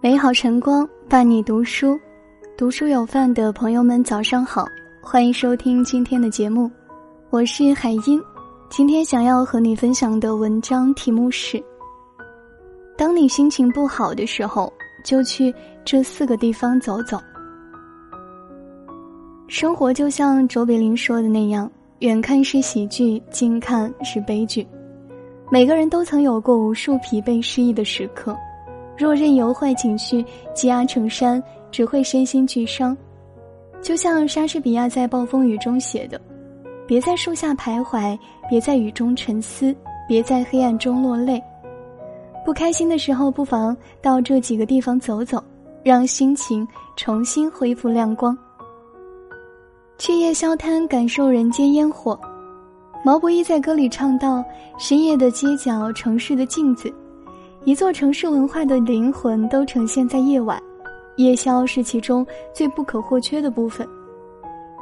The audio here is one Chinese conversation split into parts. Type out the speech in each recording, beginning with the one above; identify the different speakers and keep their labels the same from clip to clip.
Speaker 1: 美好晨光伴你读书，读书有饭的朋友们早上好，欢迎收听今天的节目，我是海音。今天想要和你分享的文章题目是：当你心情不好的时候，就去这四个地方走走。生活就像卓别林说的那样，远看是喜剧，近看是悲剧。每个人都曾有过无数疲惫失意的时刻。若任由坏情绪积压成山，只会身心俱伤。就像莎士比亚在《暴风雨》中写的：“别在树下徘徊，别在雨中沉思，别在黑暗中落泪。”不开心的时候，不妨到这几个地方走走，让心情重新恢复亮光。去夜宵摊感受人间烟火。毛不易在歌里唱到：“深夜的街角，城市的镜子。”一座城市文化的灵魂都呈现在夜晚，夜宵是其中最不可或缺的部分。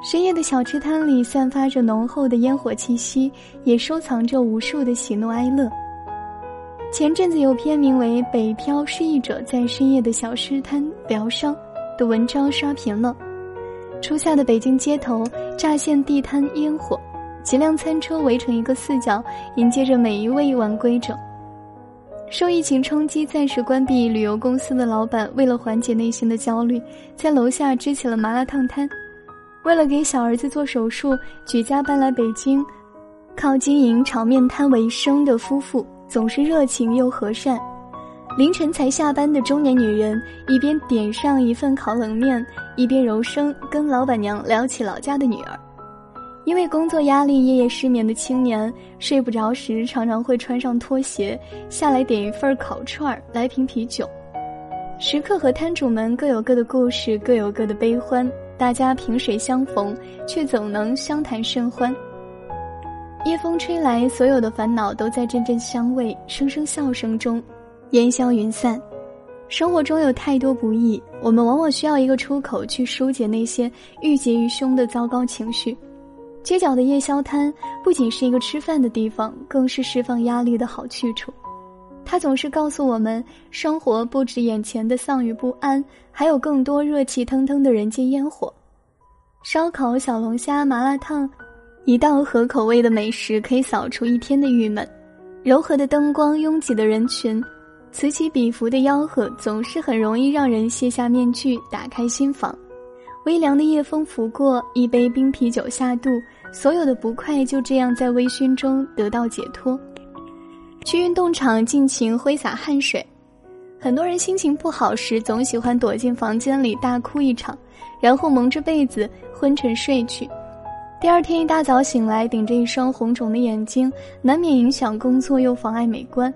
Speaker 1: 深夜的小吃摊里散发着浓厚的烟火气息，也收藏着无数的喜怒哀乐。前阵子有篇名为《北漂失意者在深夜的小吃摊疗伤》的文章刷屏了。初夏的北京街头乍现地摊烟火，几辆餐车围成一个四角，迎接着每一位晚归者。受疫情冲击，暂时关闭旅游公司的老板，为了缓解内心的焦虑，在楼下支起了麻辣烫摊。为了给小儿子做手术，举家搬来北京，靠经营炒面摊为生的夫妇总是热情又和善。凌晨才下班的中年女人，一边点上一份烤冷面，一边柔声跟老板娘聊起老家的女儿。因为工作压力，夜夜失眠的青年睡不着时，常常会穿上拖鞋下来点一份烤串儿，来瓶啤酒。食客和摊主们各有各的故事，各有各的悲欢，大家萍水相逢，却总能相谈甚欢。夜风吹来，所有的烦恼都在阵阵香味、声声笑声中烟消云散。生活中有太多不易，我们往往需要一个出口去疏解那些郁结于胸的糟糕情绪。街角的夜宵摊不仅是一个吃饭的地方，更是释放压力的好去处。它总是告诉我们，生活不止眼前的丧与不安，还有更多热气腾腾的人间烟火。烧烤、小龙虾、麻辣烫，一道合口味的美食可以扫除一天的郁闷。柔和的灯光，拥挤的人群，此起彼伏的吆喝，总是很容易让人卸下面具，打开心房。微凉的夜风拂过，一杯冰啤酒下肚，所有的不快就这样在微醺中得到解脱。去运动场尽情挥洒汗水，很多人心情不好时总喜欢躲进房间里大哭一场，然后蒙着被子昏沉睡去。第二天一大早醒来，顶着一双红肿的眼睛，难免影响工作又妨碍美观。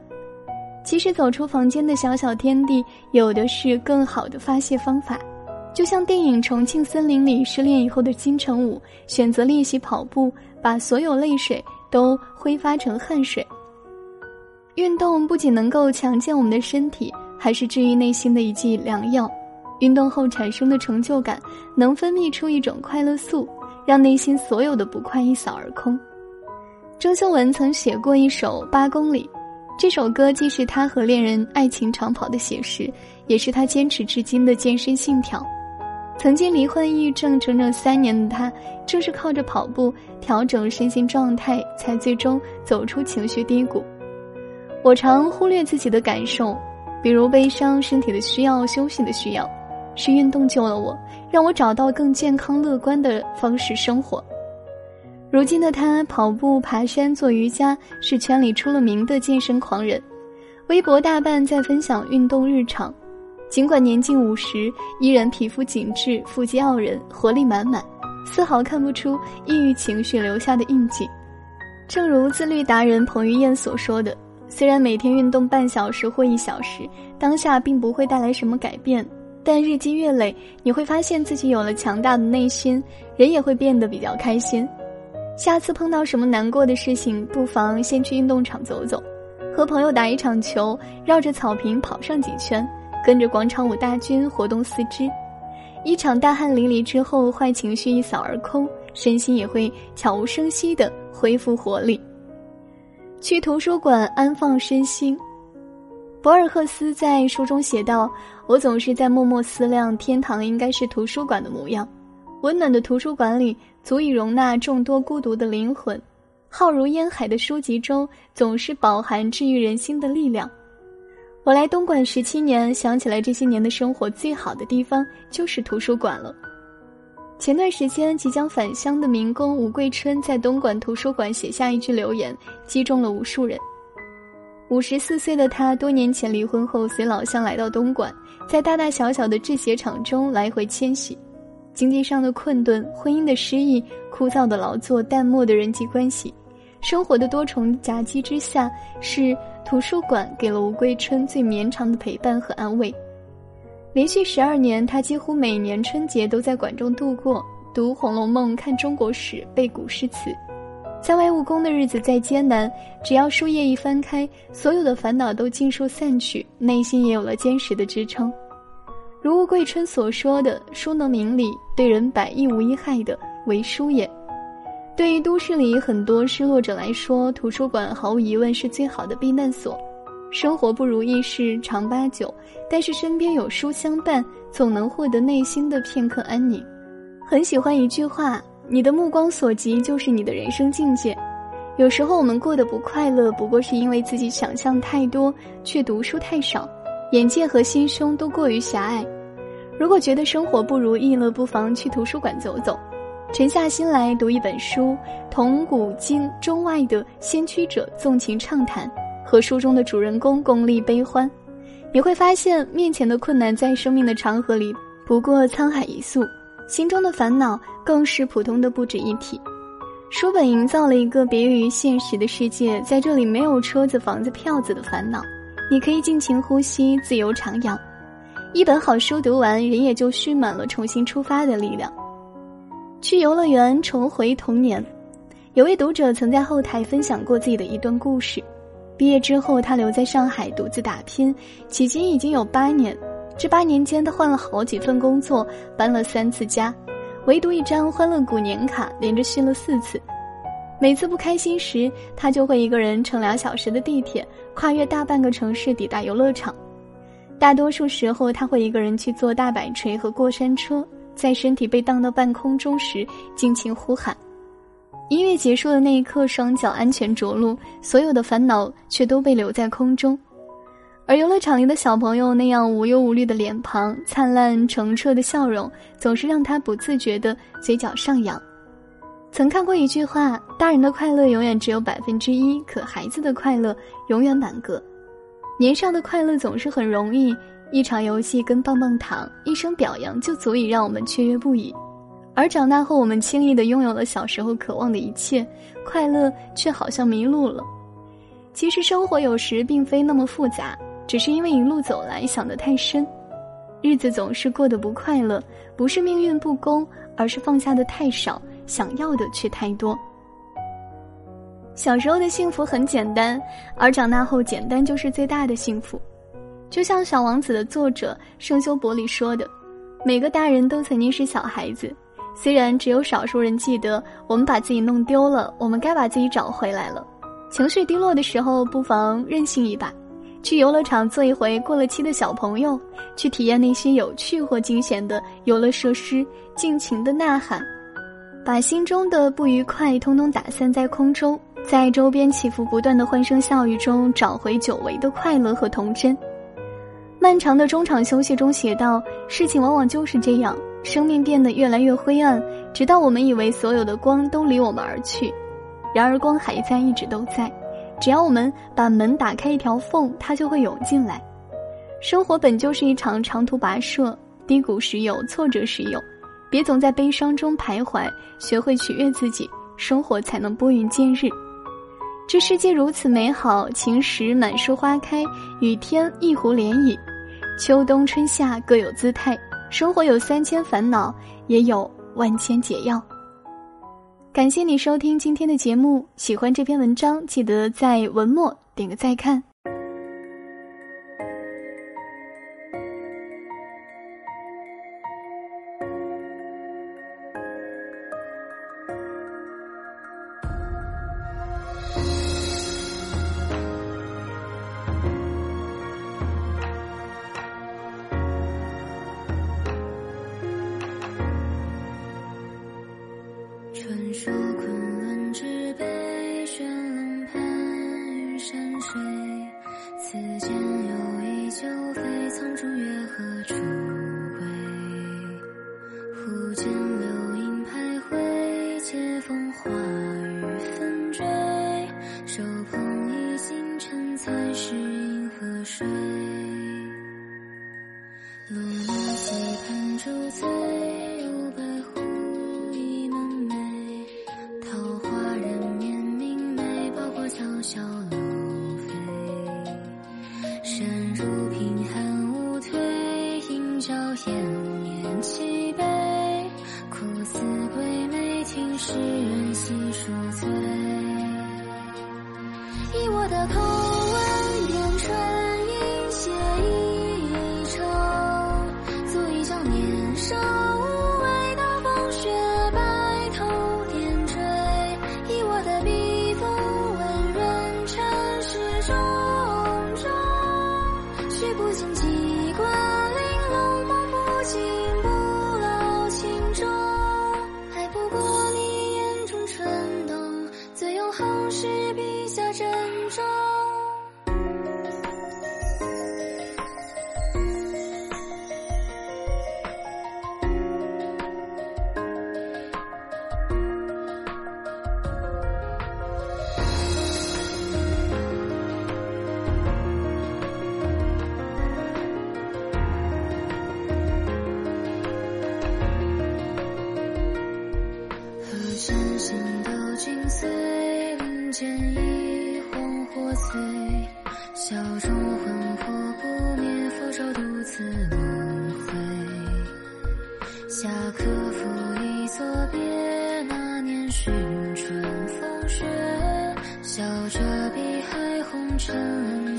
Speaker 1: 其实走出房间的小小天地，有的是更好的发泄方法。就像电影《重庆森林》里失恋以后的金城武选择练习跑步，把所有泪水都挥发成汗水。运动不仅能够强健我们的身体，还是治愈内心的一剂良药。运动后产生的成就感，能分泌出一种快乐素，让内心所有的不快一扫而空。郑秀文曾写过一首《八公里》，这首歌既是他和恋人爱情长跑的写实，也是他坚持至今的健身信条。曾经罹患抑郁症整整三年的他，正是靠着跑步调整身心状态，才最终走出情绪低谷。我常忽略自己的感受，比如悲伤、身体的需要、休息的需要，是运动救了我，让我找到更健康乐观的方式生活。如今的他，跑步、爬山、做瑜伽，是圈里出了名的健身狂人，微博大半在分享运动日常。尽管年近五十，依然皮肤紧致、腹肌傲人、活力满满，丝毫看不出抑郁情绪留下的印记。正如自律达人彭于晏所说的：“虽然每天运动半小时或一小时，当下并不会带来什么改变，但日积月累，你会发现自己有了强大的内心，人也会变得比较开心。下次碰到什么难过的事情，不妨先去运动场走走，和朋友打一场球，绕着草坪跑上几圈。”跟着广场舞大军活动四肢，一场大汗淋漓之后，坏情绪一扫而空，身心也会悄无声息地恢复活力。去图书馆安放身心。博尔赫斯在书中写道：“我总是在默默思量，天堂应该是图书馆的模样。温暖的图书馆里，足以容纳众多孤独的灵魂。浩如烟海的书籍中，总是饱含治愈人心的力量。”我来东莞十七年，想起来这些年的生活最好的地方就是图书馆了。前段时间即将返乡的民工吴桂春在东莞图书馆写下一句留言，击中了无数人。五十四岁的他，多年前离婚后随老乡来到东莞，在大大小小的制鞋厂中来回迁徙，经济上的困顿、婚姻的失意、枯燥的劳作、淡漠的人际关系，生活的多重夹击之下，是图书馆给了吴桂春最绵长的陪伴和安慰。连续十二年，他几乎每年春节都在馆中度过，读《红楼梦》，看中国史，背古诗词。在外务工的日子再艰难，只要书页一翻开，所有的烦恼都尽数散去，内心也有了坚实的支撑。如吴桂春所说的：“书能明理，对人百益无一害的，为书也。”对于都市里很多失落者来说，图书馆毫无疑问是最好的避难所。生活不如意事常八九，但是身边有书相伴，总能获得内心的片刻安宁。很喜欢一句话。你的目光所及就是你的人生境界。有时候我们过得不快乐，不过是因为自己想象太多，却读书太少，眼界和心胸都过于狭隘。如果觉得生活不如意了，不妨去图书馆走走，沉下心来读一本书，同古今中外的先驱者纵情畅谈，和书中的主人公共历悲欢，你会发现面前的困难在生命的长河里不过沧海一粟。心中的烦恼更是普通的不值一提。书本营造了一个别于现实的世界，在这里没有车子、房子、票子的烦恼，你可以尽情呼吸，自由徜徉。一本好书读完，人也就蓄满了重新出发的力量。去游乐园重回童年。有位读者曾在后台分享过自己的一段故事：毕业之后，他留在上海独自打拼，迄今已经有八年。这八年间，他换了好几份工作，搬了三次家，唯独一张欢乐谷年卡连着续了四次。每次不开心时，他就会一个人乘两小时的地铁，跨越大半个城市抵达游乐场。大多数时候，他会一个人去坐大摆锤和过山车，在身体被荡到半空中时，尽情呼喊。音乐结束的那一刻，双脚安全着陆，所有的烦恼却都被留在空中。而游乐场里的小朋友那样无忧无虑的脸庞、灿烂澄澈的笑容，总是让他不自觉的嘴角上扬。曾看过一句话：大人的快乐永远只有百分之一，可孩子的快乐永远满格。年少的快乐总是很容易，一场游戏跟棒棒糖、一声表扬就足以让我们雀跃不已。而长大后，我们轻易的拥有了小时候渴望的一切，快乐却好像迷路了。其实生活有时并非那么复杂。只是因为一路走来想得太深，日子总是过得不快乐，不是命运不公，而是放下的太少，想要的却太多。小时候的幸福很简单，而长大后简单就是最大的幸福。就像《小王子》的作者圣修伯里说的：“每个大人都曾经是小孩子，虽然只有少数人记得我们把自己弄丢了，我们该把自己找回来了。情绪低落的时候，不妨任性一把。”去游乐场做一回过了期的小朋友，去体验那些有趣或惊险的游乐设施，尽情的呐喊，把心中的不愉快通通打散在空中，在周边起伏不断的欢声笑语中找回久违的快乐和童真。漫长的中场休息中写道：“事情往往就是这样，生命变得越来越灰暗，直到我们以为所有的光都离我们而去，然而光还在，一直都在。”只要我们把门打开一条缝，它就会涌进来。生活本就是一场长途跋涉，低谷时有，挫折时有，别总在悲伤中徘徊，学会取悦自己，生活才能拨云见日。这世界如此美好，晴时满树花开，雨天一湖涟漪，秋冬春夏各有姿态。生活有三千烦恼，也有万千解药。感谢你收听今天的节目，喜欢这篇文章，记得在文末点个再看。
Speaker 2: 说昆仑之北，悬冷盘于山水。此间有一酒，飞苍中月何处归？忽见流萤徘徊，借风花雨纷坠。手捧一星辰，才是银河水。落寞期畔，驻醉。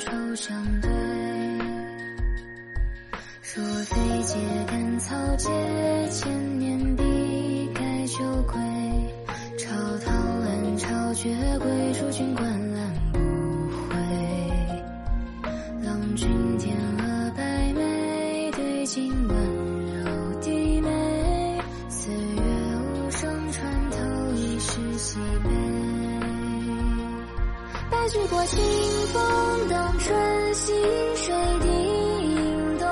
Speaker 2: 愁相对。若非借甘草解千年，必改旧规。朝堂暗，朝绝归，诸君观。吹去过清风，荡春溪，水滴影动。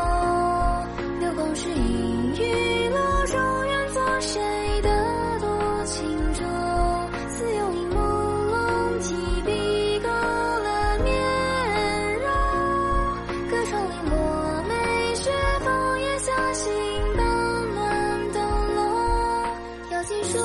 Speaker 2: 流光拾影，玉露中，愿做谁的多情种。似有影朦胧，提笔勾勒面容。隔窗临落梅雪，枫叶下心灯暖灯笼。摇金树。